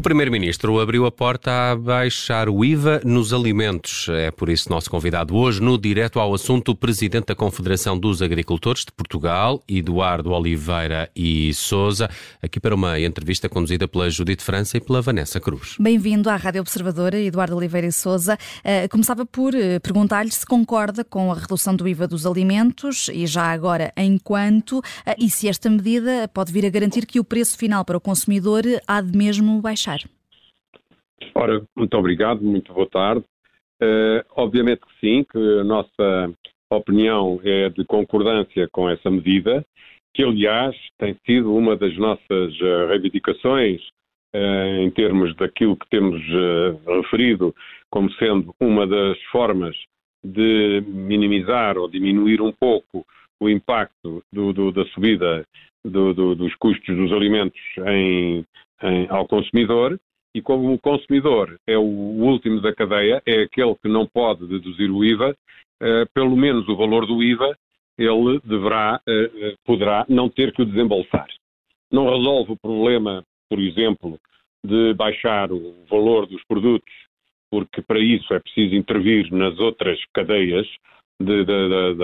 O Primeiro-Ministro abriu a porta a baixar o IVA nos alimentos. É por isso nosso convidado hoje, no Direto ao Assunto, o Presidente da Confederação dos Agricultores de Portugal, Eduardo Oliveira e Souza, aqui para uma entrevista conduzida pela Judite França e pela Vanessa Cruz. Bem-vindo à Rádio Observadora, Eduardo Oliveira e Souza. Uh, começava por uh, perguntar-lhe se concorda com a redução do IVA dos alimentos e já agora em quanto, uh, e se esta medida pode vir a garantir que o preço final para o consumidor há de mesmo baixar Ora, muito obrigado, muito boa tarde. Uh, obviamente que sim, que a nossa opinião é de concordância com essa medida, que aliás tem sido uma das nossas uh, reivindicações uh, em termos daquilo que temos referido como sendo uma das formas de minimizar ou diminuir um pouco o impacto do, do, da subida do, dos custos dos alimentos em, em, ao consumidor e como o consumidor é o último da cadeia, é aquele que não pode deduzir o IVA, eh, pelo menos o valor do IVA ele deverá, eh, eh, poderá não ter que o desembolsar. Não resolve o problema, por exemplo, de baixar o valor dos produtos, porque para isso é preciso intervir nas outras cadeias de, de, de,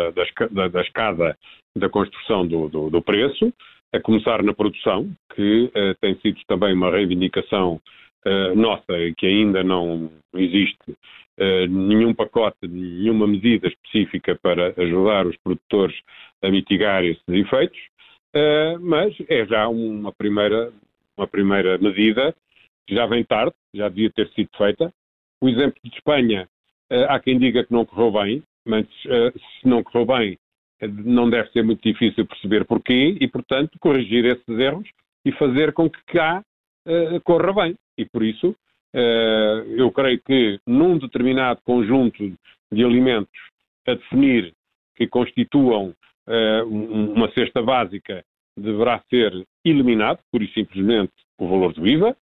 da, da, escada da construção do, do, do preço, a começar na produção, que uh, tem sido também uma reivindicação uh, nossa que ainda não existe uh, nenhum pacote, nenhuma medida específica para ajudar os produtores a mitigar esses efeitos, mas é já uma primeira, uma primeira medida, já vem tarde, já devia ter sido feita. O exemplo de Espanha, há quem diga que não correu bem, mas se não correu bem, não deve ser muito difícil perceber porquê e, portanto, corrigir esses erros e fazer com que cá uh, corra bem. E por isso, uh, eu creio que num determinado conjunto de alimentos a definir que constituam uh, uma cesta básica deverá ser eliminado, por e simplesmente, o valor do IVA,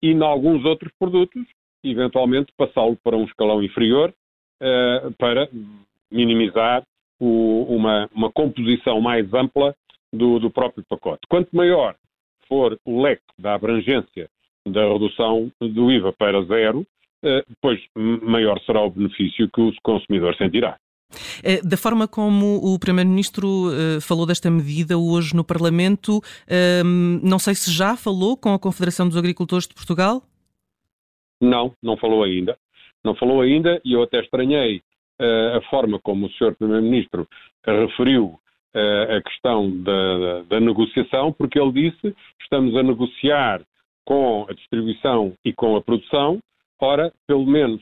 e em alguns outros produtos, eventualmente passá-lo para um escalão inferior para minimizar o, uma, uma composição mais ampla do, do próprio pacote. Quanto maior for o leque da abrangência da redução do IVA para zero, eh, depois maior será o benefício que o consumidor sentirá. Eh, da forma como o Primeiro-Ministro eh, falou desta medida hoje no Parlamento, não sei se já falou com a Confederação dos Agricultores de Portugal? Não, não falou ainda. Não falou ainda e eu até estranhei a forma como o Sr. Primeiro-Ministro referiu a questão da, da, negociação, porque ele disse estamos a negociar com a distribuição e com a produção, ora, pelo menos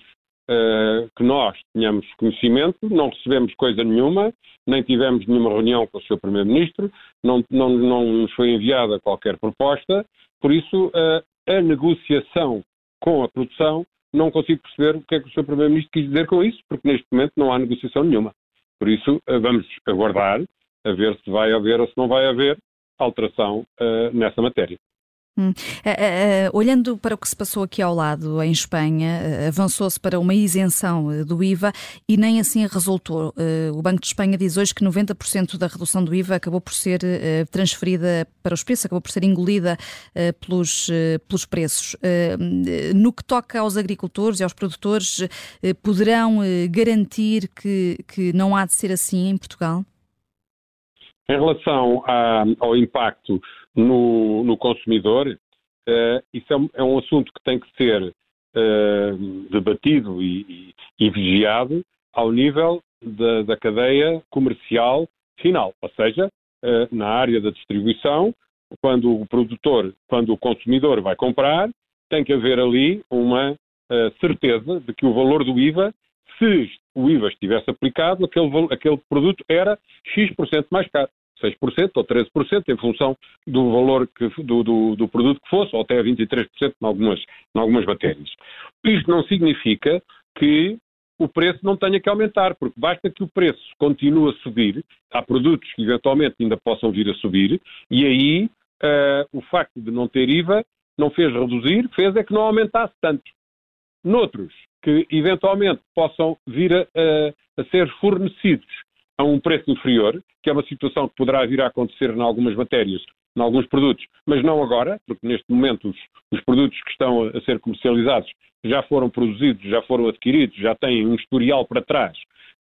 uh, que nós tenhamos conhecimento, não recebemos coisa nenhuma, nem tivemos nenhuma reunião com o Sr. Primeiro-Ministro, não, não, não nos foi enviada qualquer proposta, por isso uh, a negociação com a produção não consigo perceber o que é que o Sr. Primeiro-Ministro quis dizer com isso, porque neste momento não há negociação nenhuma. Por isso, eh, vamos aguardar a ver se vai haver ou se não vai haver alteração uh, nessa matéria. Hum. Uh, uh, olhando para o que se passou aqui ao lado, em Espanha, avançou-se para uma isenção do IVA e nem assim resultou. o Banco de Espanha diz hoje que 90% da redução do IVA acabou por ser transferida para os preços, acabou por ser engolida pelos, pelos preços. no que toca aos agricultores e aos produtores, poderão garantir que, que não há de ser assim em Portugal? Em relação a, ao impacto no, no consumidor, uh, isso é um, é um, assunto que tem que ser uh, debatido e, e, e, vigiado ao nível da, da, cadeia comercial final, ou seja, uh, na área da distribuição, quando o produtor, quando o consumidor vai comprar, tem que haver ali uma certeza de que o valor do IVA se o IVA estivesse aplicado, aquele, aquele produto era X% mais caro. 6% ou 13%, em função do valor que, do, do, do, produto que fosse, ou até 23% em algumas, em algumas matérias. Isto não significa que o preço não tenha que aumentar, porque basta que o preço continue a subir, há produtos que eventualmente ainda possam vir a subir, e aí uh, o facto de não ter IVA não fez reduzir, fez é que não aumentasse tanto. Noutros, que eventualmente possam vir a, a, a ser fornecidos a um preço inferior, que é uma situação que poderá vir a acontecer em algumas matérias, em alguns produtos, mas não agora, porque neste momento os, os, produtos que estão a ser comercializados já foram produzidos, já foram adquiridos, já têm um historial para trás,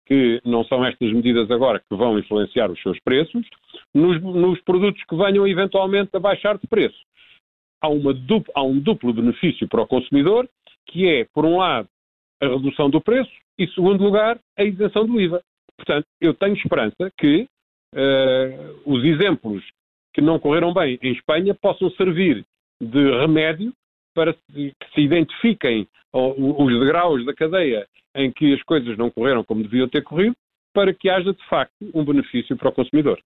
que não são estas medidas agora que vão influenciar os seus preços. Nos, nos produtos que venham eventualmente a baixar de preço, há, dupla, há um duplo benefício para o consumidor, que é, por um lado, a redução do preço e, segundo lugar, a isenção do IVA. Portanto, eu tenho esperança que uh, os exemplos que não correram bem em Espanha possam servir de remédio para que se identifiquem os degraus da cadeia em que as coisas não correram como deviam ter corrido para que haja de facto um benefício para o consumidor.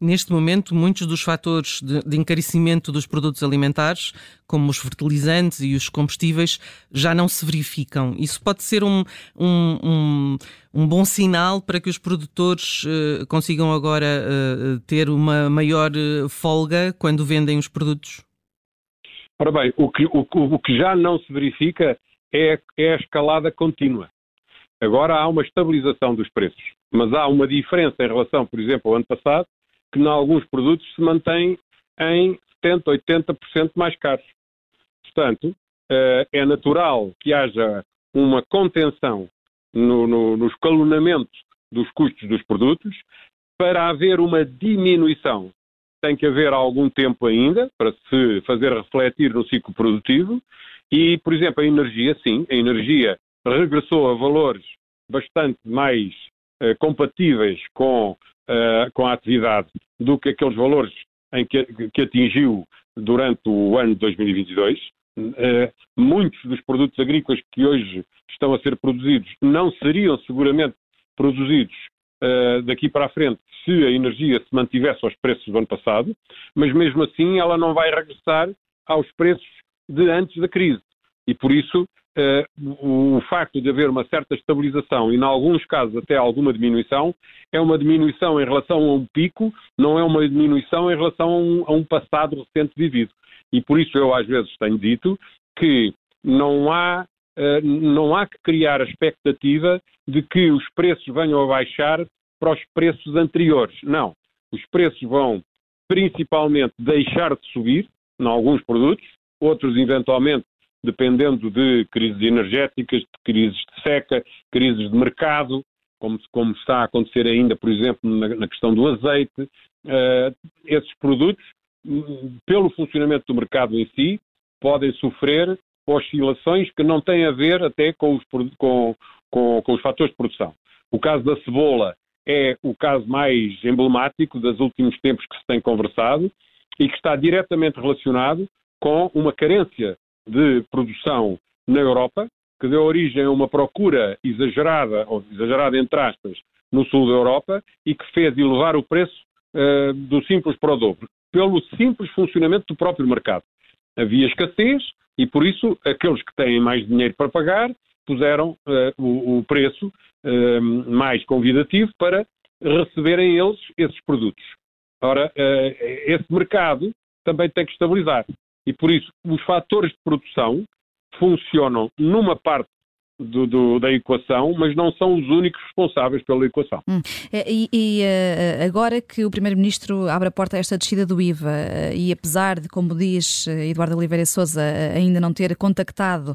Neste momento, muitos dos fatores de, de, encarecimento dos produtos alimentares, como os fertilizantes e os combustíveis, já não se verificam. Isso pode ser um, um, um, um bom sinal para que os produtores uh, consigam agora uh, ter uma maior folga quando vendem os produtos? Ora bem, o que, o, o que já não se verifica é, é a escalada contínua. Agora há uma estabilização dos preços, mas há uma diferença em relação, por exemplo, ao ano passado, que em alguns produtos se mantém em 70%, 80% mais caros. Portanto, eh, é natural que haja uma contenção no, no, no escalonamento dos custos dos produtos. Para haver uma diminuição, tem que haver algum tempo ainda para se fazer refletir no ciclo produtivo. E, por exemplo, a energia, sim, a energia regressou a valores bastante mais uh, compatíveis com, uh, com a atividade do que aqueles valores em que, que atingiu durante o ano de 2022. Uh, eh, muitos dos produtos agrícolas que hoje estão a ser produzidos não seriam seguramente produzidos daqui para a frente se a energia se mantivesse aos preços do ano passado, mas mesmo assim ela não vai regressar aos preços de antes da crise. E por isso o facto de haver uma certa estabilização e, em alguns casos, até alguma diminuição, é uma diminuição em relação a um pico, não é uma diminuição em relação a um, a um passado recente vivido. E por isso eu, às vezes, tenho dito que não há, uh, não há que criar a expectativa de que os preços venham a baixar para os preços anteriores. Não. Os preços vão principalmente deixar de subir, em alguns produtos, outros eventualmente dependendo de crises energéticas, de crises de seca, crises de mercado, como, como está a acontecer ainda, por exemplo, na, na questão do azeite. Uh, esses produtos, pelo funcionamento do mercado em si, podem sofrer oscilações que não têm a ver até com os, com, com, com os fatores de produção. O caso da cebola é o caso mais emblemático dos últimos tempos que se tem conversado e que está diretamente relacionado com uma carência de produção na Europa, que deu origem a uma procura exagerada, ou exagerada entre aspas, no sul da Europa e que fez elevar o preço uh, do simples para o dobro, pelo simples funcionamento do próprio mercado. Havia escassez e, por isso, aqueles que têm mais dinheiro para pagar puseram uh, o, o, preço uh, mais convidativo para receberem eles esses produtos. Ora, esse mercado também tem que estabilizar. E por isso, os fatores de produção funcionam numa parte do, do, da equação, mas não são os únicos responsáveis pela equação. Hum. E, e, eh, agora que o Primeiro-Ministro abre a porta a esta descida do IVA, eh, e apesar de, como diz eh, Eduardo Oliveira Souza, ainda não ter contactado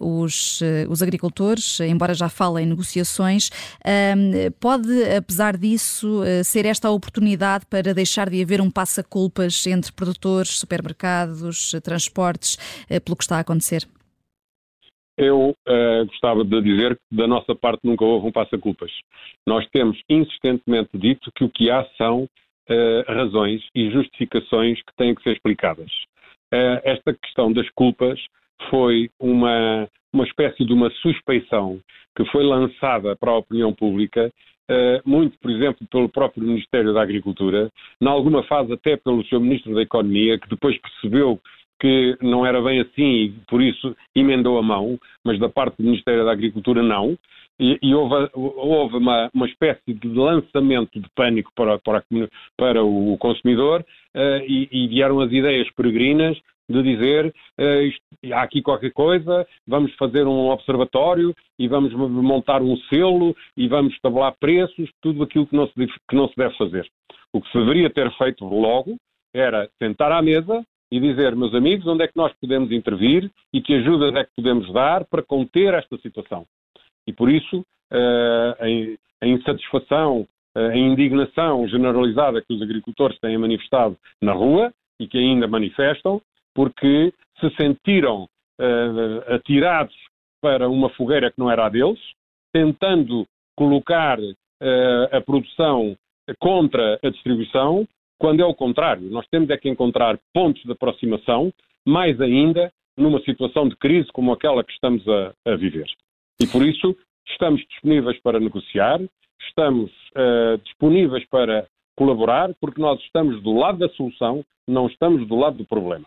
uh, os, os agricultores, embora já fale em negociações, uh, pode, apesar disso, ser esta a oportunidade para deixar de haver um passa-culpas entre produtores, supermercados, transportes, pelo que está a acontecer? Eu uh, gostava de dizer que da nossa parte nunca houve um passa-culpas. Nós temos insistentemente dito que o que há são uh, razões e justificações que têm que ser explicadas. Uh, esta questão das culpas foi uma, uma espécie de uma suspeição que foi lançada para a opinião pública, muito, por exemplo, pelo próprio Ministério da Agricultura, em alguma fase até pelo seu Ministro da Economia, que depois percebeu que não era bem assim e por isso emendou a mão, mas da parte do Ministério da Agricultura não. E, e houve, houve uma, uma, espécie de lançamento de pânico para, para, para o consumidor uh, e, e, vieram as ideias peregrinas de dizer uh, isto, há aqui qualquer coisa, vamos fazer um observatório e vamos montar um selo e vamos tabular preços, tudo aquilo que não se, que não se deve fazer. O que se deveria ter feito logo era sentar à mesa e dizer, meus amigos, onde é que nós podemos intervir e que ajudas é que podemos dar para conter esta situação. E por isso, uh, a, insatisfação, a indignação generalizada que os agricultores têm manifestado na rua e que ainda manifestam, porque se sentiram uh, atirados para uma fogueira que não era a deles, tentando colocar a produção contra a distribuição, quando é o contrário. Nós temos é que encontrar pontos de aproximação, mais ainda numa situação de crise como aquela que estamos a, a viver. E por isso estamos disponíveis para negociar, estamos uh, disponíveis para colaborar, porque nós estamos do lado da solução, não estamos do lado do problema.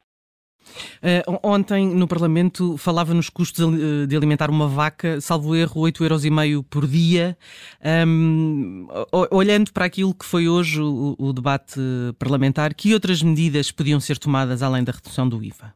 Uh, ontem no Parlamento falava nos custos de alimentar uma vaca, salvo erro, 8,5 euros por dia. Um, olhando para aquilo que foi hoje o, o, debate parlamentar, que outras medidas podiam ser tomadas além da redução do IVA?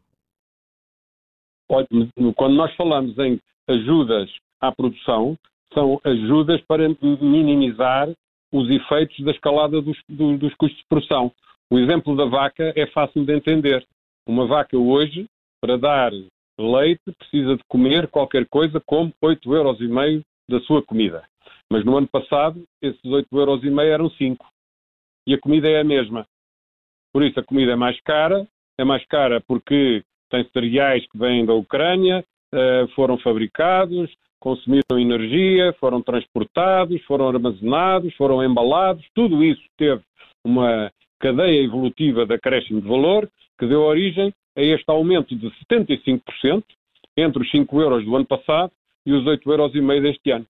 Quando nós falamos em ajudas à produção, são ajudas para minimizar os efeitos da escalada dos, dos custos de produção. O exemplo da vaca é fácil de entender uma vaca hoje, para dar leite, precisa de comer qualquer coisa como 8,5 euros da sua comida. Mas no ano passado, esses 8,5 euros eram 5. E a comida é a mesma. Por isso, a comida é mais cara. É mais cara porque tem cereais que vêm da Ucrânia, eh, foram fabricados, consumiram energia, foram transportados, foram armazenados, foram embalados. Tudo isso teve uma cadeia evolutiva de acréscimo de valor que deu origem a este aumento de 75% entre os 5 euros do ano passado e os 8,5 euros deste ano.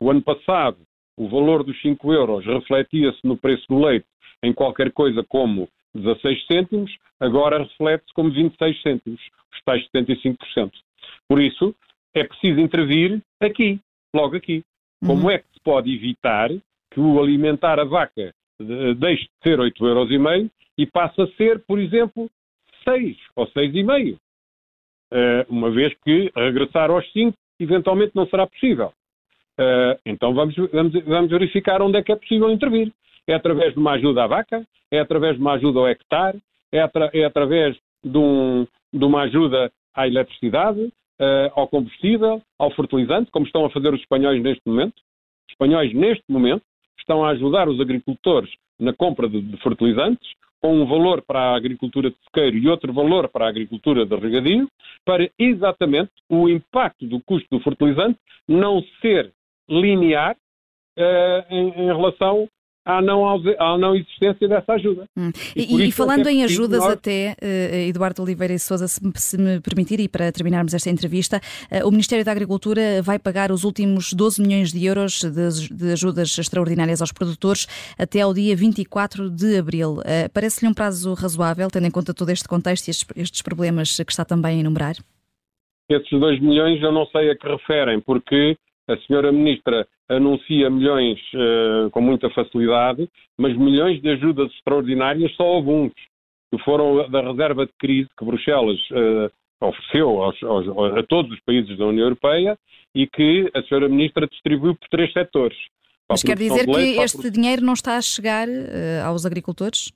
O ano passado, o valor dos 5 euros refletia-se no preço do leite em qualquer coisa como 16 cêntimos, agora reflete-se como 26 cêntimos, os tais 75%. Por isso, é preciso intervir aqui, logo aqui. Como uhum. é que se pode evitar que o alimentar a vaca deixe de ser 8,5 euros e passe a ser, por exemplo, 6 ou 6,5. Uh, eh, uma vez que regressar aos 5 eventualmente não será possível. Uh, então vamos, vamos, vamos, verificar onde é que é possível intervir. É através de uma ajuda à vaca, é através de uma ajuda ao hectare, é, atra é através de, um, de, uma ajuda à eletricidade, uh, ao combustível, ao fertilizante, como estão a fazer os espanhóis neste momento. Os espanhóis, neste momento, estão a ajudar os agricultores na compra de, de fertilizantes, com um valor para a agricultura de sequeiro e outro valor para a agricultura de regadio, para exatamente o impacto do custo do fertilizante não ser linear uh, em, em, relação à não, à não existência dessa ajuda. Hum. E, e, e, falando em ajudas nós... até, uh, Eduardo Oliveira e Sousa, se, se, me permitir, e para terminarmos esta entrevista, uh, o Ministério da Agricultura vai pagar os últimos 12 milhões de euros de, de ajudas extraordinárias aos produtores até ao dia 24 de abril. Uh, Parece-lhe um prazo razoável, tendo em conta todo este contexto e estes, estes problemas que está também a enumerar? Esses 2 milhões eu não sei a que referem, porque a senhora Ministra anuncia milhões uh, com muita facilidade, mas milhões de ajudas extraordinárias só houve uns, que foram da reserva de crise que Bruxelas uh, ofereceu aos, aos, a todos os países da União Europeia e que a senhora Ministra distribuiu por três setores. Mas quer dizer que leite, este dinheiro não está a chegar uh, aos agricultores?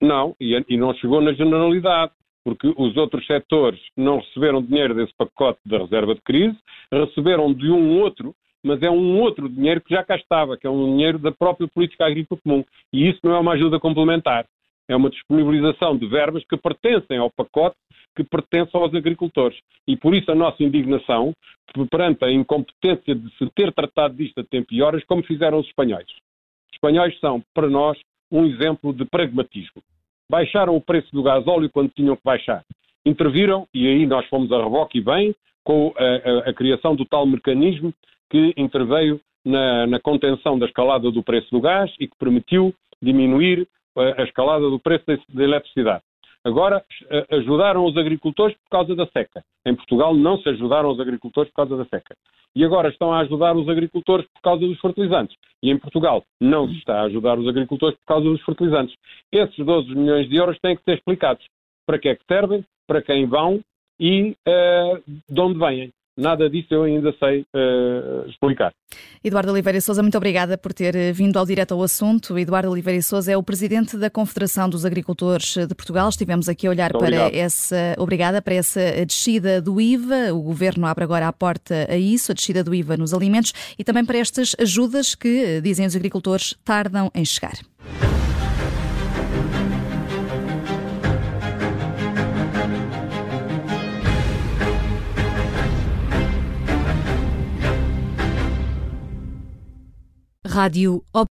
Não, e, e não chegou na generalidade porque os outros setores não receberam dinheiro desse pacote da reserva de crise, receberam de um outro mas é um outro dinheiro que já cá estava, que é um dinheiro da própria política agrícola comum. E isso não é uma ajuda complementar. É uma disponibilização de verbas que pertencem ao pacote que pertence aos agricultores. E por isso a nossa indignação perante a incompetência de se ter tratado disto a tempo e horas, como fizeram os espanhóis. Os espanhóis são, para nós, um exemplo de pragmatismo. Baixaram o preço do gasóleo quando tinham que baixar. Interviram, e aí nós fomos a reboque e bem, com a, a, a criação do tal mecanismo que interveio na, na, contenção da escalada do preço do gás e que permitiu diminuir a, eh, a escalada do preço da eletricidade. Agora, eh, ajudaram os agricultores por causa da seca. Em Portugal não se ajudaram os agricultores por causa da seca. E agora estão a ajudar os agricultores por causa dos fertilizantes. E em Portugal não se está a ajudar os agricultores por causa dos fertilizantes. Esses 12 milhões de euros têm que ser explicados. Para que é que servem, para quem vão e uh, de onde vêm nada disso eu ainda sei uh, explicar. Eduardo Oliveira Souza, muito obrigada por ter eh, vindo ao direto ao assunto. Eduardo Oliveira Souza é o presidente da Confederação dos Agricultores de Portugal. Estivemos aqui a olhar para essa, obrigada, para essa descida do IVA. O governo abre agora a porta a isso, a descida do IVA nos alimentos e também para estas ajudas que, dizem os agricultores, tardam em chegar. Rádio